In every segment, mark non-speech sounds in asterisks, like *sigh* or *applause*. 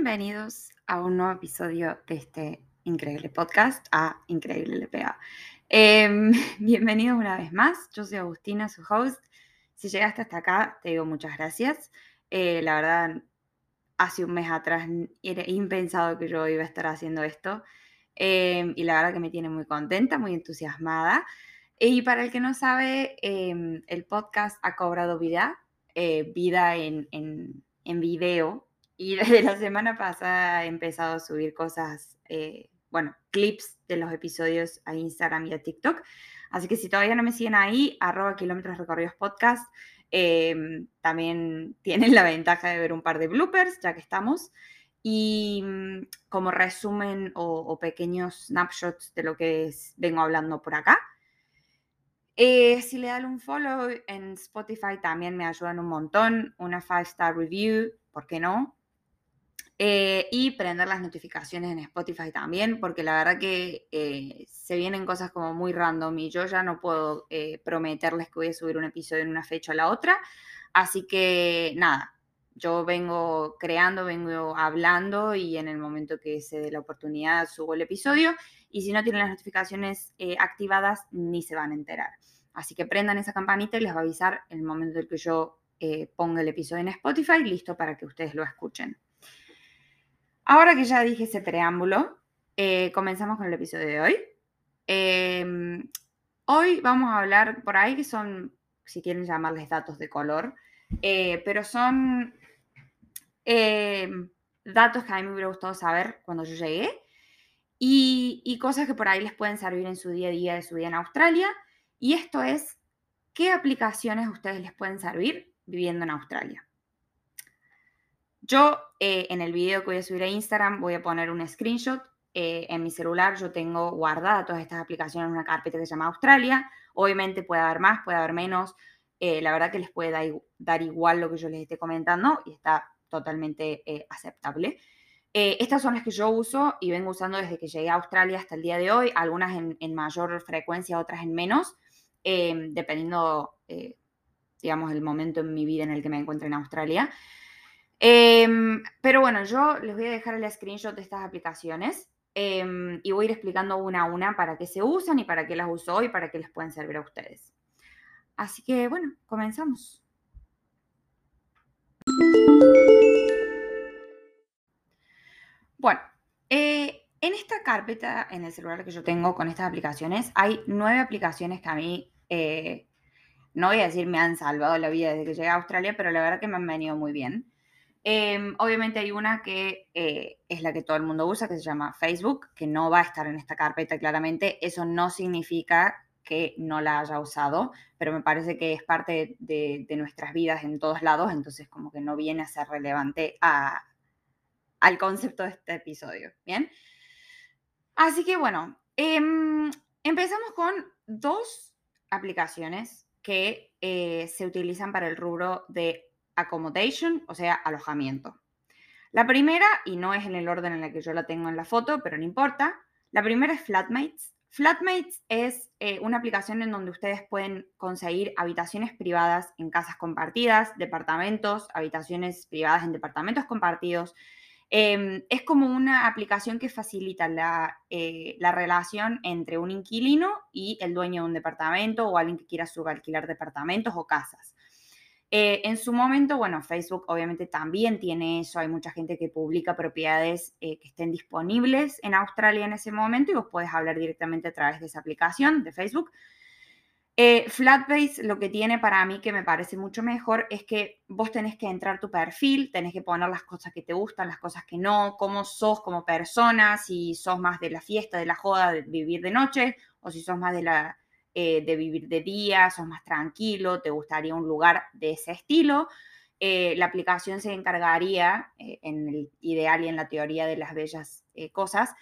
Bienvenidos a un nuevo episodio de este increíble podcast a Increíble LPA. Em, *laughs* bienvenidos una vez más, yo soy Agustina, su host. Si llegaste hasta acá, te digo muchas gracias. Eh, la verdad, hace un mes atrás era impensado que yo iba a estar haciendo esto em, y la verdad que me tiene muy contenta, muy entusiasmada. Y para el que no sabe, em, el podcast ha cobrado vida, eh, vida en, en, en video, y desde la semana pasada he empezado a subir cosas, eh, bueno, clips de los episodios a Instagram y a TikTok. Así que si todavía no me siguen ahí, arroba kilómetros recorridos em, también *laughs* tienen la ventaja de ver un par de bloopers, ya que estamos. Y mm, como resumen o, pequeños snapshots de lo que vengo hablando por acá. Eh, si le dan un follow en Spotify también me ayudan un montón. Una 5-star review, ¿por qué no? Eh, y prender las notificaciones en Spotify también, porque la verdad que eh, se vienen cosas como muy random y yo ya no puedo eh, prometerles que voy a subir un episodio en una fecha o la otra. Así que nada, yo vengo creando, vengo hablando y en el momento que se dé la oportunidad subo el episodio. Y si no tienen las notificaciones activadas, ni se van a enterar. Así que prendan esa campanita y les va a avisar el momento en que yo ponga el episodio en Spotify, listo para que ustedes lo escuchen. Ahora que ya dije ese preámbulo, eh, comenzamos con el episodio de hoy. Em, hoy vamos a hablar por ahí que son, si quieren llamarles datos de color, eh, pero son em, datos que a mí me hubiera gustado saber cuando yo llegué y, y cosas que por ahí les pueden servir en su día a día de su vida en Australia. Y esto es, ¿qué aplicaciones a ustedes les pueden servir viviendo en Australia? Yo eh, en el video que voy a subir a Instagram voy a poner un screenshot. Eh, en mi celular yo tengo guardada todas estas aplicaciones en una carpeta que se llama Australia. Obviamente puede haber más, puede haber menos. Eh, la verdad que les puede dar, igual lo que yo les esté comentando y está totalmente aceptable. estas son las que yo uso y vengo usando desde que llegué a Australia hasta el día de hoy, algunas en, en mayor frecuencia, otras en menos, dependiendo, digamos, el momento en mi vida en el que me encuentro en Australia. Em, pero bueno, yo les voy a dejar el screenshot de estas aplicaciones em, y voy a ir explicando una a una para qué se usan y para qué las uso y para qué les pueden servir a ustedes. Así que bueno, comenzamos. Bueno, eh, en esta carpeta, en el celular que yo tengo con estas aplicaciones, hay nueve aplicaciones que a mí, eh, no voy a decir me han salvado la vida desde que llegué a Australia, pero la verdad que me han venido muy bien. Em, obviamente hay una que eh, es la que todo el mundo usa, que se llama Facebook, que no va a estar en esta carpeta claramente. Eso no significa que no la haya usado, pero me parece que es parte de, nuestras vidas en todos lados, entonces como que no viene a ser relevante al concepto de este episodio. Bien. Así que bueno, em, empezamos con dos aplicaciones que eh, se utilizan para el rubro de accommodation, o sea, alojamiento. La primera, y no es en el orden en el que yo la tengo en la foto, pero no importa, la primera es Flatmates. Flatmates es eh, una aplicación en donde ustedes pueden conseguir habitaciones privadas en casas compartidas, departamentos, habitaciones privadas en departamentos compartidos. Em, es como una aplicación que facilita la, eh, la, relación entre un inquilino y el dueño de un departamento o alguien que quiera subalquilar departamentos o casas. Eh, en su momento, bueno, Facebook obviamente también tiene eso. Hay mucha gente que publica propiedades eh, que estén disponibles en Australia en ese momento y vos podés hablar directamente a través de esa aplicación de Facebook. Eh, Flatbase lo que tiene para mí que me parece mucho mejor es que vos tenés que entrar tu perfil, tenés que poner las cosas que te gustan, las cosas que no, cómo sos como persona, si sos más de la fiesta, de la joda, de vivir de noche o si sos más de la eh, de vivir de día, sos más tranquilo, te gustaría un lugar de ese estilo, eh, la aplicación se encargaría, eh, en el ideal y en la teoría de las bellas cosas,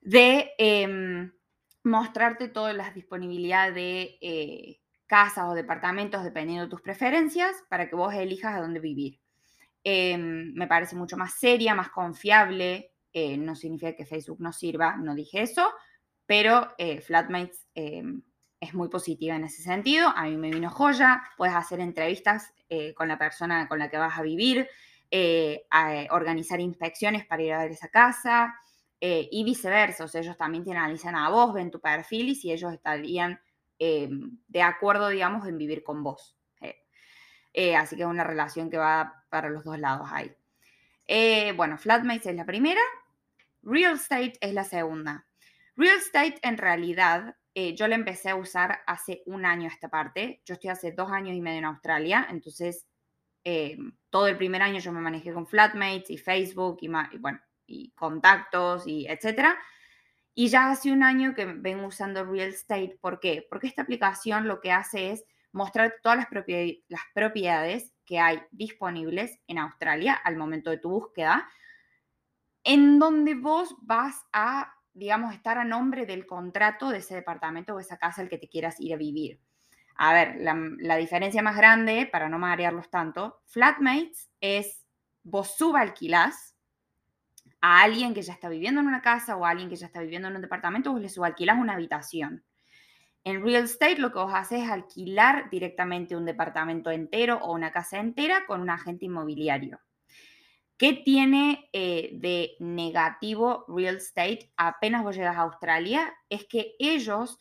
de em, mostrarte todas las disponibilidades de casas o departamentos dependiendo de tus preferencias para que vos elijas a dónde vivir. Em, me parece mucho más seria, más confiable. no significa que Facebook no sirva, no dije eso, pero eh, Flatmates em, es muy positiva en ese sentido. A mí me vino joya, puedes hacer entrevistas eh, con la persona con la que vas a vivir, eh, organizar inspecciones para ir a ver esa casa eh, y viceversa. O sea, ellos también te analizan a vos, ven tu perfil y si ellos estarían de acuerdo, digamos, en vivir con vos. así que es una relación que va para los dos lados ahí. bueno, Flatmates es la primera, Real Estate es la segunda. Real Estate en realidad eh, yo la empecé a usar hace un año esta parte. Yo estoy hace dos años y medio en Australia, entonces eh, todo el primer año yo me manejé con Flatmates y Facebook y, bueno, y contactos y etcétera. Y ya hace un año que vengo usando Real Estate. ¿Por qué? Porque esta aplicación lo que hace es mostrar todas las, las propiedades que hay disponibles en Australia al momento de tu búsqueda, en donde vos vas a digamos, estar a nombre del contrato de ese departamento o esa casa al que te quieras ir a vivir. A ver, la, diferencia más grande, para no marearlos tanto, flatmates es vos subalquilás a alguien que ya está viviendo en una casa o a alguien que ya está viviendo en un departamento, vos le subalquilás una habitación. En real estate lo que vos haces es alquilar directamente un departamento entero o una casa entera con un agente inmobiliario. ¿Qué tiene eh, de negativo real estate apenas vos llegas a Australia? Es que ellos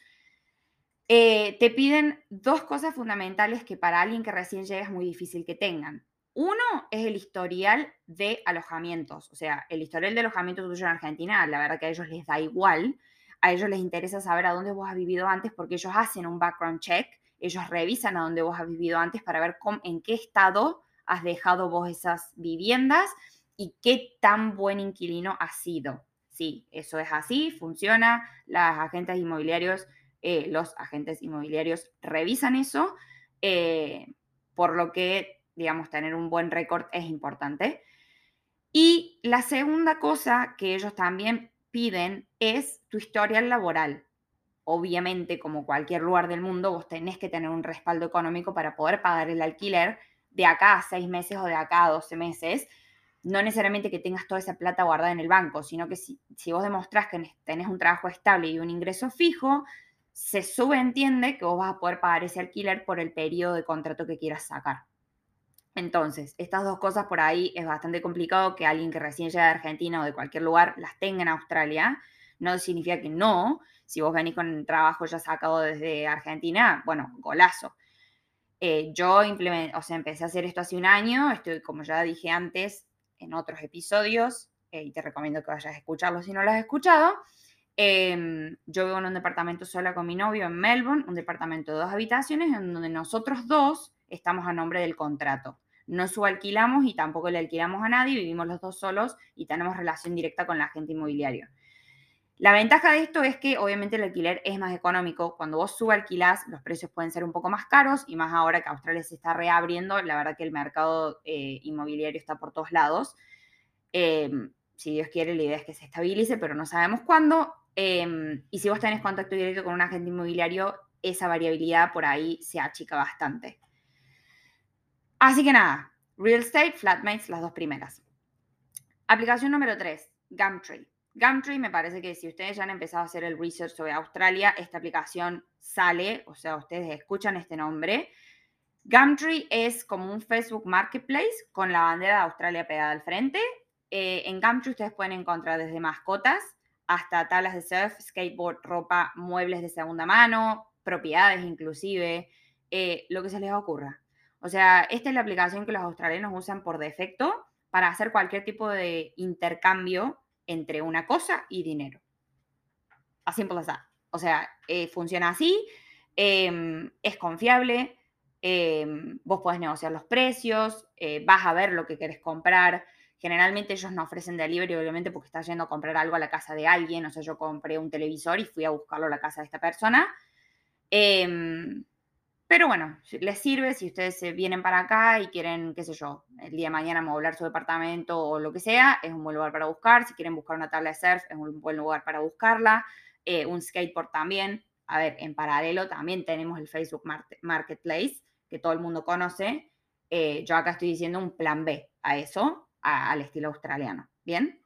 eh, te piden dos cosas fundamentales que para alguien que recién llega es muy difícil que tengan. Uno es el historial de alojamientos, o sea, el historial de alojamiento tuyo en Argentina, la verdad que a ellos les da igual, a ellos les interesa saber a dónde vos has vivido antes porque ellos hacen un background check, ellos revisan a dónde vos has vivido antes para ver en qué estado has dejado vos esas viviendas y qué tan buen inquilino has sido. Sí, eso es así, funciona. Las agentes inmobiliarios, eh, los agentes inmobiliarios revisan eso, eh, por lo que, digamos, tener un buen récord es importante. Y la segunda cosa que ellos también piden es tu historial laboral. Obviamente, como cualquier lugar del mundo, vos tenés que tener un respaldo económico para poder pagar el alquiler de acá a seis meses o de acá a doce meses. No necesariamente que tengas toda esa plata guardada en el banco, sino que si, vos demostrás que tenés un trabajo estable y un ingreso fijo, se subentiende que vos vas a poder pagar ese alquiler por el periodo de contrato que quieras sacar. Entonces, estas dos cosas por ahí es bastante complicado que alguien que recién llega de Argentina o de cualquier lugar las tenga en Australia. No significa que no. Si vos venís con un trabajo ya sacado desde Argentina, bueno, golazo. Eh, yo o sea, empecé a hacer esto hace un año, estoy, como ya dije antes en otros episodios, eh, y te recomiendo que vayas a escucharlo si no lo has escuchado. Em, yo vivo en un departamento sola con mi novio en Melbourne, un departamento de dos habitaciones en donde nosotros dos estamos a nombre del contrato. No subalquilamos y tampoco le alquilamos a nadie, vivimos los dos solos y tenemos relación directa con la agente inmobiliario. La ventaja de esto es que obviamente el alquiler es más económico. Cuando vos subalquilás, los precios pueden ser un poco más caros y más ahora que Australia se está reabriendo, la verdad que el mercado eh, inmobiliario está por todos lados. Em, si Dios quiere, la idea es que se estabilice, pero no sabemos cuándo. Em, y si vos tenés contacto directo con un agente inmobiliario, esa variabilidad por ahí se achica bastante. Así que nada, Real Estate, Flatmates, las dos primeras. Aplicación número 3, Gumtree. Gumtree me parece que si ustedes ya han empezado a hacer el research sobre Australia, esta aplicación sale, o sea, ustedes escuchan este nombre. Gumtree es como un Facebook Marketplace con la bandera de Australia pegada al frente. Eh, en Gumtree ustedes pueden encontrar desde mascotas hasta tablas de surf, skateboard, ropa, muebles de segunda mano, propiedades inclusive, eh, lo que se les ocurra. O sea, esta es la aplicación que los australianos usan por defecto para hacer cualquier tipo de intercambio entre una cosa y dinero. Así simple as O sea, eh, funciona así, em, es confiable, em, vos podés negociar los precios, eh, vas a ver lo que querés comprar. Generalmente ellos no ofrecen delivery, obviamente, porque estás yendo a comprar algo a la casa de alguien. O sea, yo compré un televisor y fui a buscarlo a la casa de esta persona. Em, pero bueno, les sirve si ustedes vienen para acá y quieren, qué sé yo, el día de mañana moblar su departamento o lo que sea, es un buen lugar para buscar. Si quieren buscar una tabla de surf, es un buen lugar para buscarla. Eh, un skateboard también. A ver, en paralelo también tenemos el Facebook Marketplace, que todo el mundo conoce. Eh, yo acá estoy diciendo un plan B a eso, al estilo australiano. ¿Bien?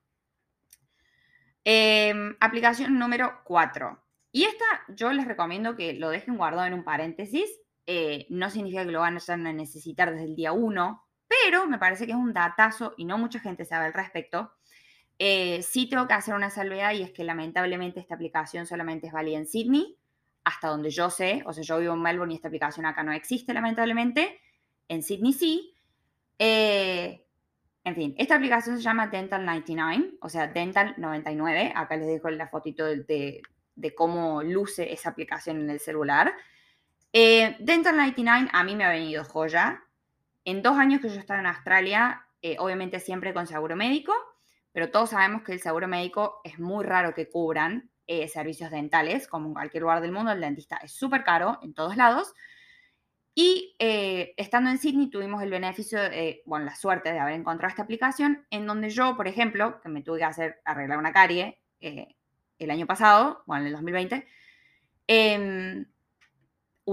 Em, aplicación número 4. Y esta yo les recomiendo que lo dejen guardado en un paréntesis eh, no significa que lo van a necesitar desde el día uno, pero me parece que es un datazo y no mucha gente sabe al respecto. Eh, sí tengo que hacer una salvedad y es que lamentablemente esta aplicación solamente es válida en Sydney, hasta donde yo sé, o sea, yo vivo en Melbourne y esta aplicación acá no existe lamentablemente, en Sydney sí. Eh, en fin, esta aplicación se llama Dental 99, o sea, Dental 99. Acá les dejo la fotito de, cómo luce esa aplicación en el celular. Eh, Dental 99 a mí me ha venido joya. En dos años que yo he estado en Australia, eh, obviamente siempre con seguro médico, pero todos sabemos que el seguro médico es muy raro que cubran eh, servicios dentales, como en cualquier lugar del mundo, el dentista es súper caro en todos lados. Y eh, estando en Sydney tuvimos el beneficio, bueno, la suerte de haber encontrado esta aplicación, en donde yo, por ejemplo, que me tuve que hacer arreglar una carie el año pasado, bueno, en el 2020,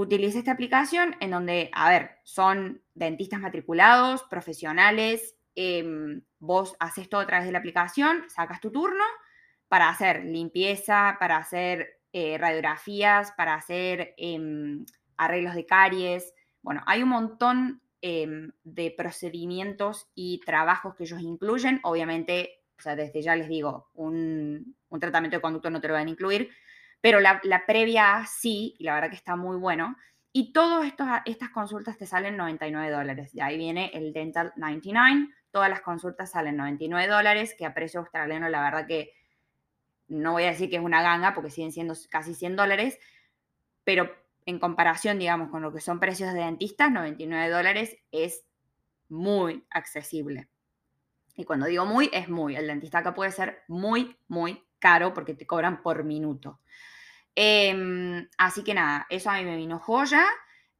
utilice esta aplicación en donde, a ver, son dentistas matriculados, profesionales, em, vos haces todo a través de la aplicación, sacas tu turno para hacer limpieza, para hacer eh, radiografías, para hacer em, arreglos de caries. Bueno, hay un montón em, de procedimientos y trabajos que ellos incluyen. Obviamente, o sea, desde ya les digo, un, un tratamiento de conducto no te lo van a incluir, pero la, previa sí, y la verdad que está muy bueno. Y todas estas consultas te salen 99 dólares. De ahí viene el Dental 99. Todas las consultas salen 99 dólares, que a precio australiano la verdad que no voy a decir que es una ganga porque siguen siendo casi 100 dólares, pero en comparación, digamos, con lo que son precios de dentistas, 99 dólares es muy accesible. Y cuando digo muy, es muy. El dentista acá puede ser muy, muy caro porque te cobran por minuto. Em, así que nada, eso a mí me vino joya.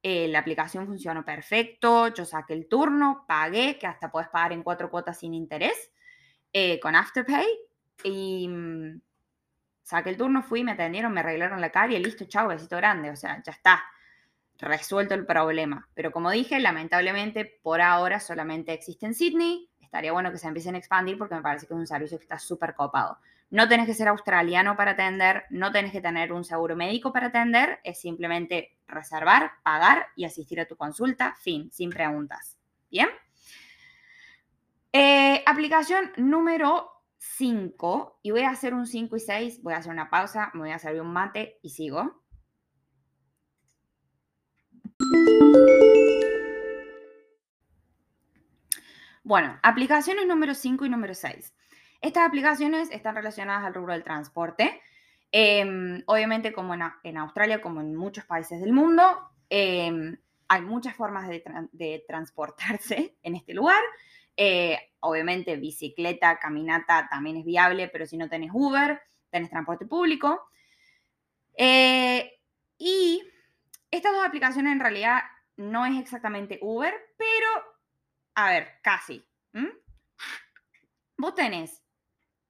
Eh, la aplicación funcionó perfecto. Yo saqué el turno, pagué, que hasta puedes pagar en cuatro cuotas sin interés eh, con Afterpay. Y mm, saqué el turno, fui, me atendieron, me arreglaron la cara y listo, chao, besito grande. O sea, ya está resuelto el problema. Pero como dije, lamentablemente por ahora solamente existe en Sydney. Estaría bueno que se empiecen a expandir porque me parece que es un servicio que está súper copado. No tenés que ser australiano para atender, no tenés que tener un seguro médico para atender, es simplemente reservar, pagar y asistir a tu consulta, fin, sin preguntas. ¿Bien? Eh, aplicación número 5, y voy a hacer un 5 y 6, voy a hacer una pausa, me voy a servir un mate y sigo. Bueno, aplicaciones número 5 y número 6. Estas aplicaciones están relacionadas al rubro del transporte. Em, obviamente, como en, Australia, como en muchos países del mundo, em, hay muchas formas de, transportarse *laughs* en este lugar. Eh, obviamente, bicicleta, caminata también es viable, pero si no tenés Uber, tenés transporte público. Eh, y estas dos aplicaciones en realidad no es exactamente Uber, pero, a ver, casi. Vos tenés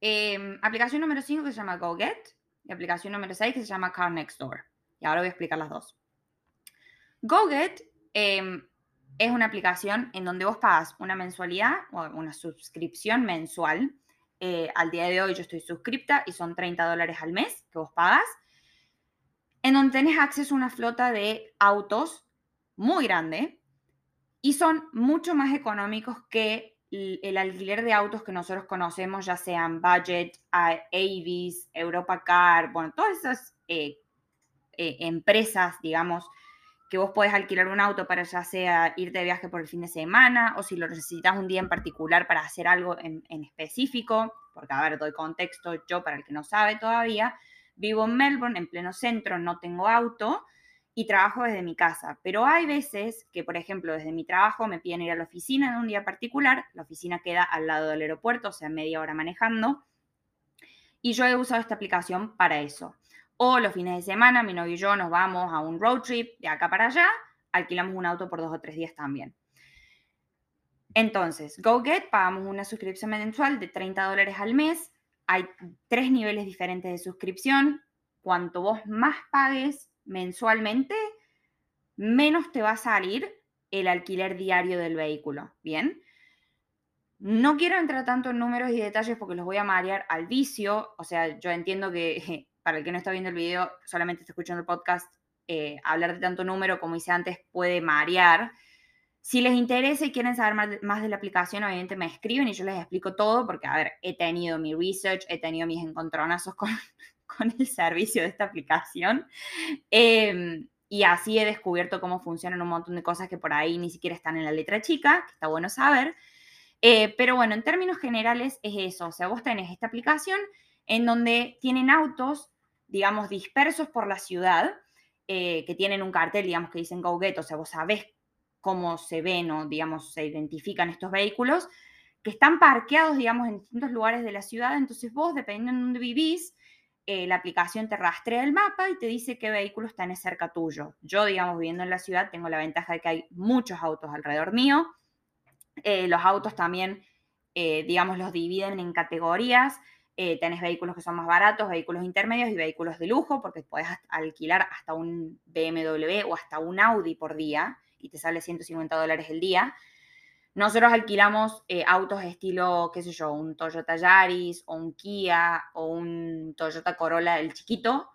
Em, aplicación número 5 que se llama GoGet y aplicación número 6 que se llama Car Next Door. Y ahora voy a explicar las dos. GoGet em, es una aplicación en donde vos pagas una mensualidad o una suscripción mensual. Eh, al día de hoy yo estoy suscripta y son 30 dólares al mes que vos pagas, en donde tenés acceso a una flota de autos muy grande y son mucho más económicos que el alquiler de autos que nosotros conocemos, ya sean Budget, Avis, Europa Car, bueno, todas esas eh, eh, empresas, digamos, que vos podés alquilar un auto para ya sea ir de viaje por el fin de semana o si lo necesitas un día en particular para hacer algo en, en específico, porque a ver, doy contexto, yo para el que no sabe todavía, vivo en Melbourne, en pleno centro, no tengo auto, y trabajo desde mi casa. Pero hay veces que, por ejemplo, desde mi trabajo me piden ir a la oficina en un día particular. La oficina queda al lado del aeropuerto, o sea, media hora manejando. Y yo he usado esta aplicación para eso. O los fines de semana, mi novio y yo nos vamos a un road trip de acá para allá, alquilamos un auto por dos o tres días también. Entonces, GoGet, pagamos una suscripción mensual de 30 dólares al mes. Hay tres niveles diferentes de suscripción. Cuanto vos más pagues, mensualmente, menos te va a salir el alquiler diario del vehículo. Bien. No quiero entrar tanto en números y detalles porque los voy a marear al vicio. O sea, yo entiendo que *laughs* para el que no está viendo el video, solamente está escuchando el podcast, eh, hablar de tanto número, como hice antes, puede marear. Si les interesa y quieren saber más de, la aplicación, obviamente me escriben y yo les explico todo, porque, a ver, he tenido mi research, he tenido mis encontronazos con, con el servicio de esta aplicación. Em, y así he descubierto cómo funcionan un montón de cosas que por ahí ni siquiera están en la letra chica, que está bueno saber. Eh, pero bueno, en términos generales es eso. O sea, vos tenés esta aplicación en donde tienen autos, digamos, dispersos por la ciudad, eh, que tienen un cartel, digamos, que dicen Go Get, o sea, vos sabés cómo se ven o, digamos, se identifican estos vehículos, que están parqueados, digamos, en distintos lugares de la ciudad. Entonces vos, dependiendo de dónde vivís, eh, la aplicación te rastrea el mapa y te dice qué vehículo está cerca tuyo. Yo, digamos, viviendo en la ciudad, tengo la ventaja de que hay muchos autos alrededor mío. Eh, los autos también, eh, digamos, los dividen en categorías. tenés vehículos que son más baratos, vehículos intermedios y vehículos de lujo, porque puedes alquilar hasta un BMW o hasta un Audi por día y te sale 150 dólares el día. Nosotros alquilamos eh, autos estilo, qué sé yo, un Toyota Yaris o un Kia o un Toyota Corolla, el chiquito,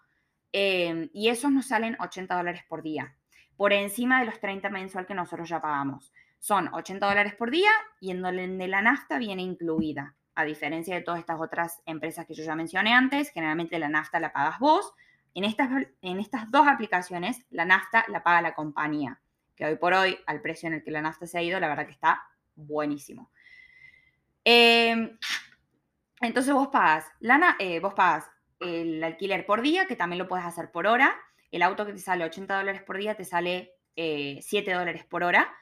em, y esos nos salen 80 dólares por día, por encima de los 30 mensual que nosotros ya pagamos. Son 80 dólares por día y en donde la nafta viene incluida, a diferencia de todas estas otras empresas que yo ya mencioné antes, generalmente la nafta la pagas vos. En estas, en estas dos aplicaciones, la nafta la paga la compañía que hoy por hoy, al precio en el que la nafta se ha ido, la verdad que está buenísimo. Em, entonces vos pagas, lana, eh, vos pagas el alquiler por día, que también lo puedes hacer por hora. El auto que te sale 80 dólares por día te sale 7 eh, dólares por hora.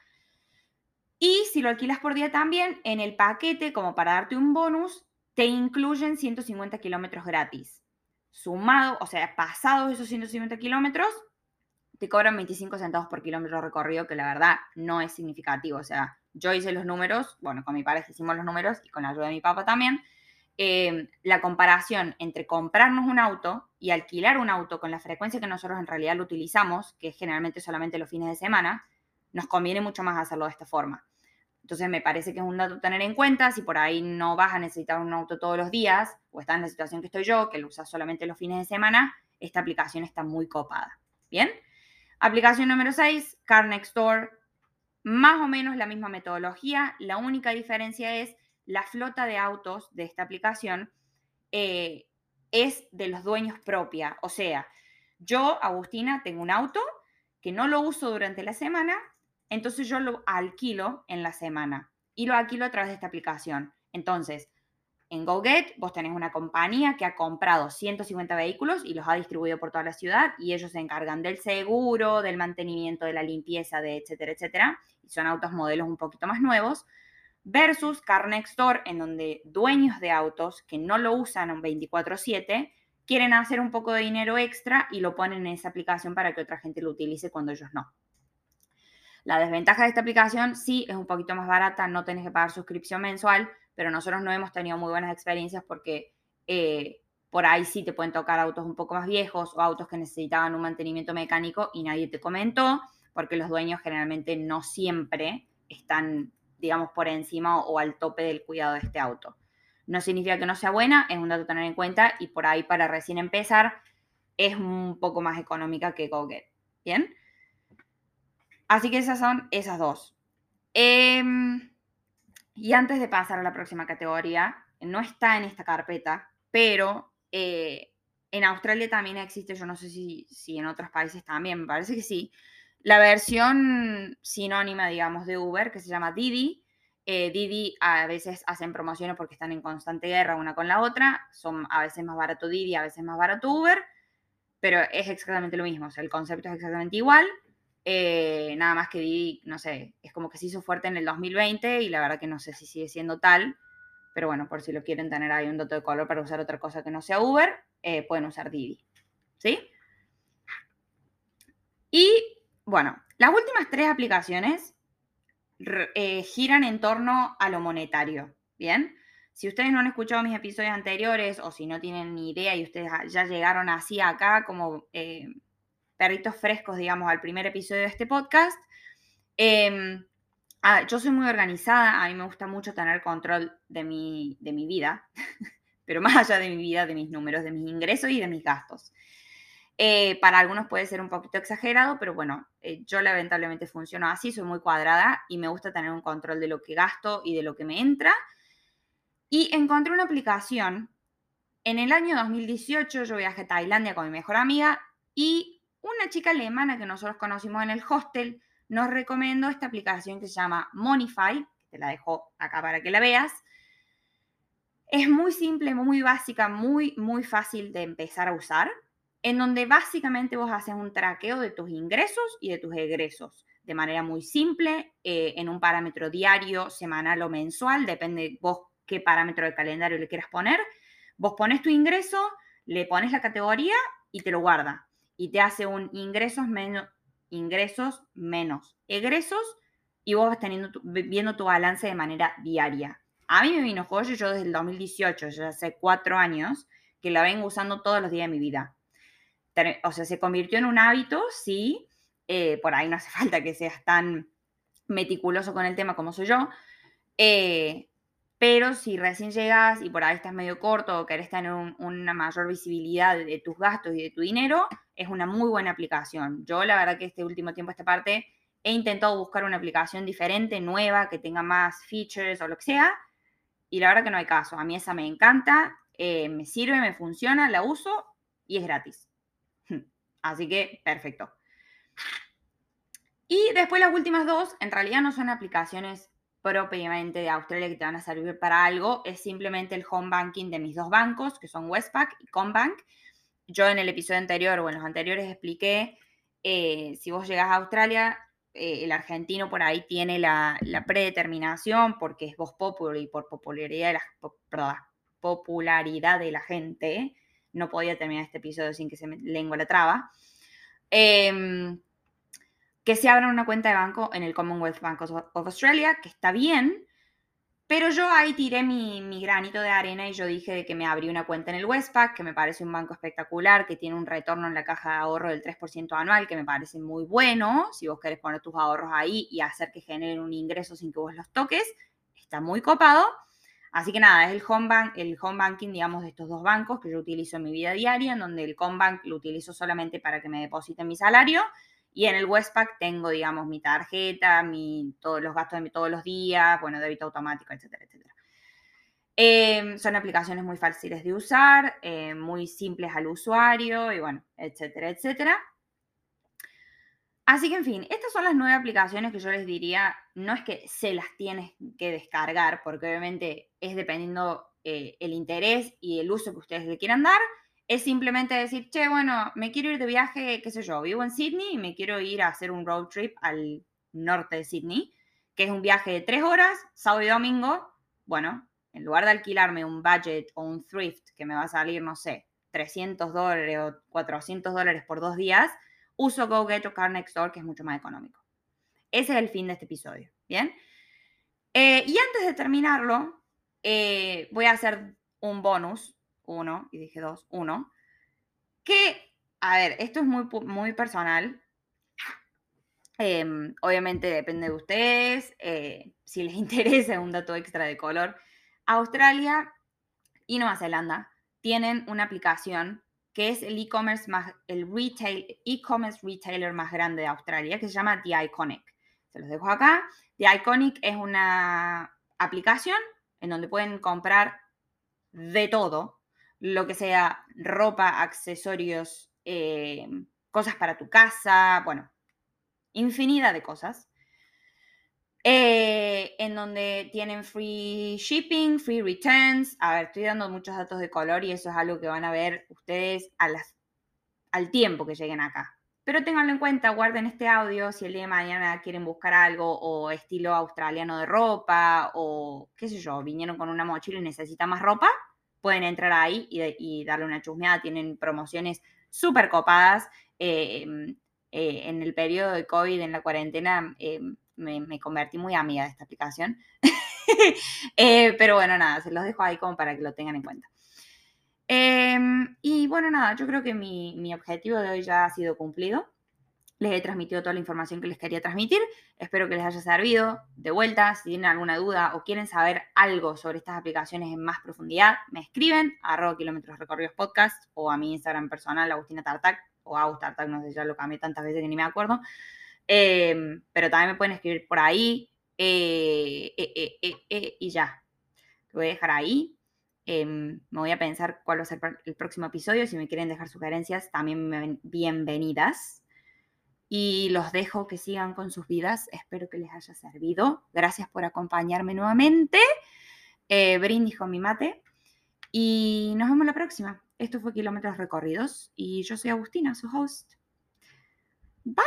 Y si lo alquilas por día también, en el paquete, como para darte un bonus, te incluyen 150 kilómetros gratis. Sumado, o sea, pasados esos 150 kilómetros, te cobran 25 centavos por kilómetro recorrido, que la verdad no es significativo. O sea, yo hice los números, bueno, con mi pareja hicimos los números y con la ayuda de mi papá también. Em, la comparación entre comprarnos un auto y alquilar un auto con la frecuencia que nosotros en realidad lo utilizamos, que es generalmente solamente los fines de semana, nos conviene mucho más hacerlo de esta forma. Entonces me parece que es un dato a tener en cuenta. Si por ahí no vas a necesitar un auto todos los días o estás en la situación que estoy yo, que lo usas solamente los fines de semana, esta aplicación está muy copada. Bien. Aplicación número 6, Car Next Door. Más o menos la misma metodología. La única diferencia es la flota de autos de esta aplicación eh, es de los dueños propia. O sea, yo, Agustina, tengo un auto que no lo uso durante la semana, entonces yo lo alquilo en la semana y lo alquilo a través de esta aplicación. Entonces, en GoGet vos tenés una compañía que ha comprado 150 vehículos y los ha distribuido por toda la ciudad y ellos se encargan del seguro, del mantenimiento, de la limpieza, de etcétera, etcétera. Y son autos modelos un poquito más nuevos. Versus Car Next Door, en donde dueños de autos que no lo usan 24/7 quieren hacer un poco de dinero extra y lo ponen en esa aplicación para que otra gente lo utilice cuando ellos no. La desventaja de esta aplicación sí es un poquito más barata, no tenés que pagar suscripción mensual, pero nosotros no hemos tenido muy buenas experiencias porque eh, por ahí sí te pueden tocar autos un poco más viejos o autos que necesitaban un mantenimiento mecánico y nadie te comentó, porque los dueños generalmente no siempre están, digamos, por encima o, al tope del cuidado de este auto. No significa que no sea buena, es un dato a tener en cuenta y por ahí para recién empezar es un poco más económica que GoGet. ¿Bien? Así que esas son esas dos. Eh, y antes de pasar a la próxima categoría, no está en esta carpeta, pero eh, en Australia también existe, yo no sé si, en otros países también, me parece que sí, la versión sinónima, digamos, de Uber, que se llama Didi. Eh, Didi a veces hacen promociones porque están en constante guerra una con la otra. Son a veces más barato Didi, a veces más barato Uber. Pero es exactamente lo mismo. El concepto es exactamente igual. Eh, nada más que Didi, no sé, es como que se hizo fuerte en el 2020 y la verdad que no sé si sigue siendo tal, pero bueno, por si lo quieren tener ahí un dato de color para usar otra cosa que no sea Uber, eh, pueden usar Didi. ¿Sí? Y bueno, las últimas tres aplicaciones eh, giran en torno a lo monetario. Bien, si ustedes no han escuchado mis episodios anteriores o si no tienen ni idea y ustedes ya llegaron así acá como perritos frescos, digamos, al primer episodio de este podcast. Em, yo soy muy organizada, a mí me gusta mucho tener control de mi, de mi vida, *laughs* pero más allá de mi vida, de mis números, de mis ingresos y de mis gastos. Eh, para algunos puede ser un poquito exagerado, pero bueno, eh, yo lamentablemente funciono así, soy muy cuadrada y me gusta tener un control de lo que gasto y de lo que me entra. Y encontré una aplicación. En el año 2018 yo viajé a Tailandia con mi mejor amiga y una chica alemana que nosotros conocimos en el hostel nos recomendó esta aplicación que se llama Monify, te la dejo acá para que la veas. Es muy simple, muy básica, muy, muy fácil de empezar a usar, en donde básicamente vos haces un traqueo de tus ingresos y de tus egresos de manera muy simple, eh, en un parámetro diario, semanal o mensual, depende vos qué parámetro de calendario le quieras poner. Vos pones tu ingreso, le pones la categoría y te lo guarda. Y te hace un ingresos menos, ingresos menos egresos y vos vas teniendo viendo tu balance de manera diaria. A mí me vino joyo yo desde el 2018, ya hace cuatro años, que la vengo usando todos los días de mi vida. O sea, se convirtió en un hábito, sí. Eh, por ahí no hace *laughs* falta que seas tan meticuloso con el tema como soy yo. Eh, pero si recién llegas y por ahí estás medio corto o querés tener una mayor visibilidad de, tus gastos y de tu dinero, es una muy buena aplicación. Yo la verdad que este último tiempo, esta parte, he intentado buscar una aplicación diferente, nueva, que tenga más features o lo que sea, y la verdad que no hay caso. A mí esa me encanta, eh, me sirve, me funciona, la uso y es gratis. *laughs* Así que perfecto. Y después las últimas dos, en realidad no son aplicaciones propiamente de Australia que te van a servir para algo, es simplemente el home banking de mis dos bancos, que son Westpac y Combank. Yo en el episodio anterior o en los anteriores expliqué, eh, si vos llegas a Australia, eh, el argentino por ahí tiene la, predeterminación porque es voz popular y por popularidad de, la, popularidad de la gente. No podía terminar este episodio sin que se me lengua la traba. Em, que se abra una cuenta de banco en el Commonwealth Bank of Australia, que está bien, pero yo ahí tiré mi, granito de arena y yo dije que me abrí una cuenta en el Westpac, que me parece un banco espectacular, que tiene un retorno en la caja de ahorro del 3% anual, que me parece muy bueno. Si vos querés poner tus ahorros ahí y hacer que generen un ingreso sin que vos los toques, está muy copado. Así que nada, es el home, bank, el home banking, digamos, de estos dos bancos que yo utilizo en mi vida diaria, en donde el home bank lo utilizo solamente para que me depositen mi salario y en el Westpac tengo, digamos, mi tarjeta, mi, todos los gastos de todos los días, bueno, débito automático, etcétera, etcétera. Em, son aplicaciones muy fáciles de usar, eh, muy simples al usuario y bueno, etcétera, etcétera. Así que, en fin, estas son las nueve aplicaciones que yo les diría, no es que se las tienes que descargar, porque obviamente es dependiendo eh, el interés y el uso que ustedes le quieran dar, es simplemente decir, che, bueno, me quiero ir de viaje, qué sé yo, vivo en Sydney y me quiero ir a hacer un road trip al norte de Sydney, que es un viaje de tres horas, sábado y domingo. Bueno, en lugar de alquilarme un budget o un thrift que me va a salir, no sé, 300 dólares o 400 dólares por dos días, uso GoGet o Car Next Door, que es mucho más económico. Ese es el fin de este episodio, ¿bien? Eh, y antes de terminarlo, eh, voy a hacer un bonus uno, y dije dos, uno, que, a ver, esto es muy, muy personal. Em, obviamente depende de ustedes, eh, si les *laughs* interesa un dato extra de color. Australia y Nueva Zelanda tienen una aplicación que es el e-commerce más, el retail, e-commerce retailer más grande de Australia, que se llama The Iconic. Se los dejo acá. The Iconic es una aplicación en donde pueden comprar de todo, lo que sea ropa, accesorios, eh, cosas para tu casa, bueno, infinidad de cosas. Eh, en donde tienen free shipping, free returns. A ver, estoy dando muchos datos de color y eso es algo que van a ver ustedes a al tiempo que lleguen acá. Pero ténganlo en cuenta, guarden este audio si el día de mañana quieren buscar algo o estilo australiano de ropa o qué sé yo, vinieron con una mochila y necesitan más ropa pueden entrar ahí y, darle una chusmeada. Tienen promociones súper copadas. Eh, em, eh, en el periodo de COVID, en la cuarentena, eh, me, convertí muy amiga de esta aplicación. *laughs* pero bueno, nada, se los dejo ahí como para que lo tengan en cuenta. Em, y bueno, nada, yo creo que mi, mi objetivo de hoy ya ha sido cumplido. Les he transmitido toda la información que les quería transmitir. Espero que les haya servido. De vuelta, si tienen alguna duda o quieren saber algo sobre estas aplicaciones en más profundidad, me escriben a arroba kilómetros recorridos podcast o a mi Instagram personal, Agustina Tartac. o Austartag, no sé, ya lo cambié tantas veces que ni me acuerdo. Em, pero también me pueden escribir por ahí eh, eh, y ya. Lo voy a dejar ahí. Em, me voy a pensar cuál va a ser el próximo episodio. Si me quieren dejar sugerencias, también bienvenidas. Y los dejo que sigan con sus vidas. Espero que les haya servido. Gracias por acompañarme nuevamente. Eh, brindis con mi mate. Y nos vemos la próxima. Esto fue Kilómetros Recorridos. Y yo soy Agustina, su host. Bye.